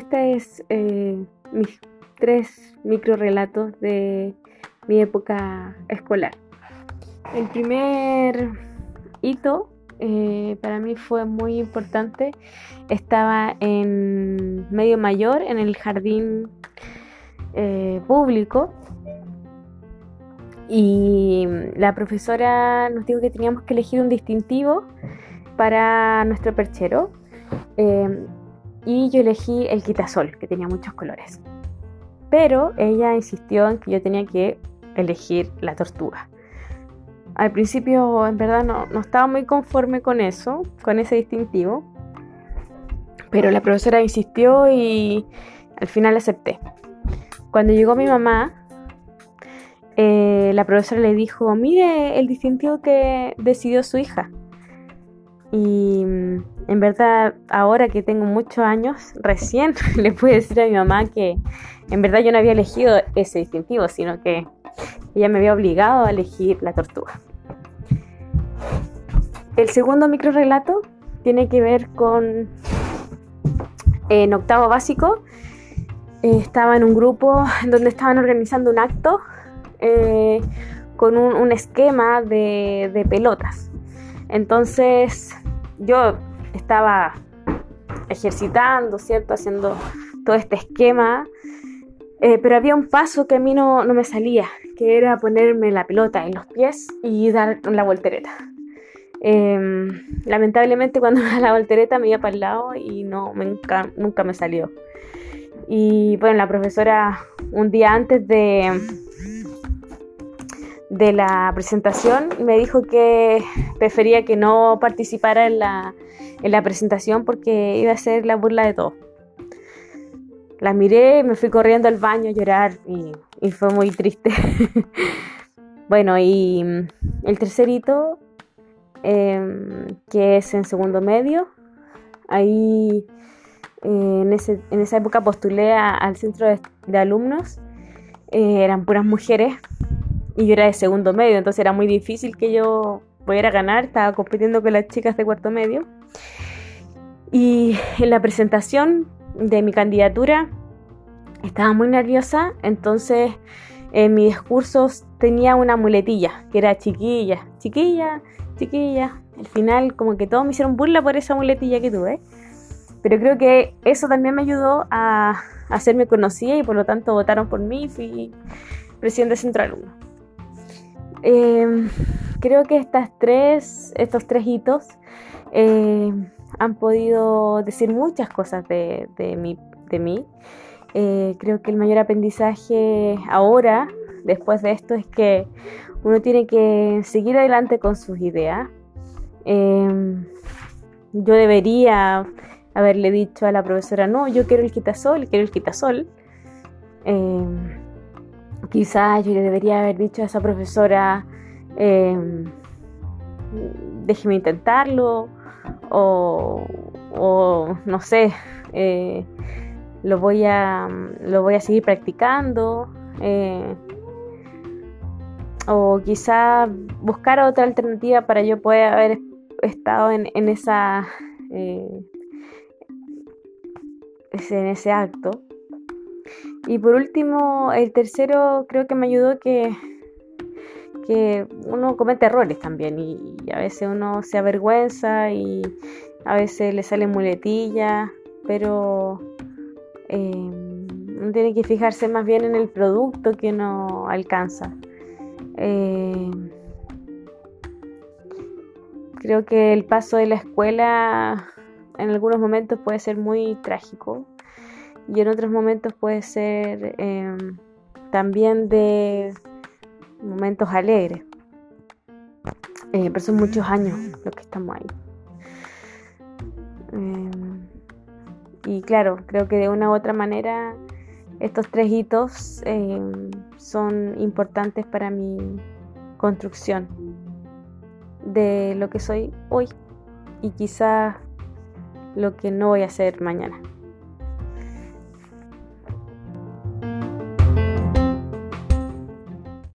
este es eh, mis tres micro relatos de mi época escolar. El primer hito eh, para mí fue muy importante. Estaba en medio mayor, en el jardín eh, público. Y la profesora nos dijo que teníamos que elegir un distintivo para nuestro perchero. Y yo elegí el quitasol, que tenía muchos colores. Pero ella insistió en que yo tenía que elegir la tortuga. Al principio, en verdad, no, no estaba muy conforme con eso, con ese distintivo. Pero la profesora insistió y al final acepté. Cuando llegó mi mamá, eh, la profesora le dijo, mire el distintivo que decidió su hija. Y en verdad, ahora que tengo muchos años, recién le pude decir a mi mamá que en verdad yo no había elegido ese distintivo, sino que ella me había obligado a elegir la tortuga. El segundo micro relato tiene que ver con en octavo básico. Eh, estaba en un grupo donde estaban organizando un acto eh, con un, esquema de, pelotas. Entonces yo estaba ejercitando, ¿cierto? Haciendo todo este esquema. Eh, pero había un paso que a mí no, no, me salía, que era ponerme la pelota en los pies y dar la voltereta. Em, lamentablemente cuando me la voltereta me iba para el lado y no, nunca, nunca me salió. Y bueno, la profesora un día antes de, de la presentación me dijo que prefería que no participara en la, en la presentación porque iba a ser la burla de todos. La miré, me fui corriendo al baño a llorar y, fue muy triste. bueno, y el tercer hito, em, que es en segundo medio, ahí eh, en, en, esa época postulé al centro de, alumnos, eh, eran puras mujeres y yo era de segundo medio, entonces era muy difícil que yo pudiera ganar, estaba compitiendo con las chicas de cuarto medio. Y en la presentación de mi candidatura estaba muy nerviosa, entonces en mis discursos tenía una muletilla, que era chiquilla, chiquilla, chiquilla. Al final como que todos me hicieron burla por esa muletilla que tuve. Pero creo que eso también me ayudó a hacerme conocida y por lo tanto votaron por mí y fui presidente centro alumno. Em, creo que estas tres, estos tres hitos eh, han podido decir muchas cosas de, mí. Eh, creo que el mayor aprendizaje ahora, después de esto, es que uno tiene que seguir adelante con sus ideas. Em, yo debería haberle dicho a la profesora, no, yo quiero el quitasol, quiero el quitasol. Quizás yo le debería haber dicho a esa profesora, em, déjeme intentarlo, o, no sé, eh, lo, voy a, lo voy a seguir practicando. Eh, o quizá buscar otra alternativa para yo poder haber estado en, en esa eh, en ese acto. Y por último, el tercero creo que me ayudó que, que uno comete errores también y, a veces uno se avergüenza y a veces le salen muletillas, pero eh, uno tiene que fijarse más bien en el producto que uno alcanza. Eh, creo que el paso de la escuela en algunos momentos puede ser muy trágico y en otros momentos puede ser em, también de momentos alegres. Eh, pero son muchos años los que estamos ahí. Em, y claro, creo que de una u otra manera estos tres hitos em, son importantes para mi construcción de lo que soy hoy y quizás lo que no voy a hacer mañana.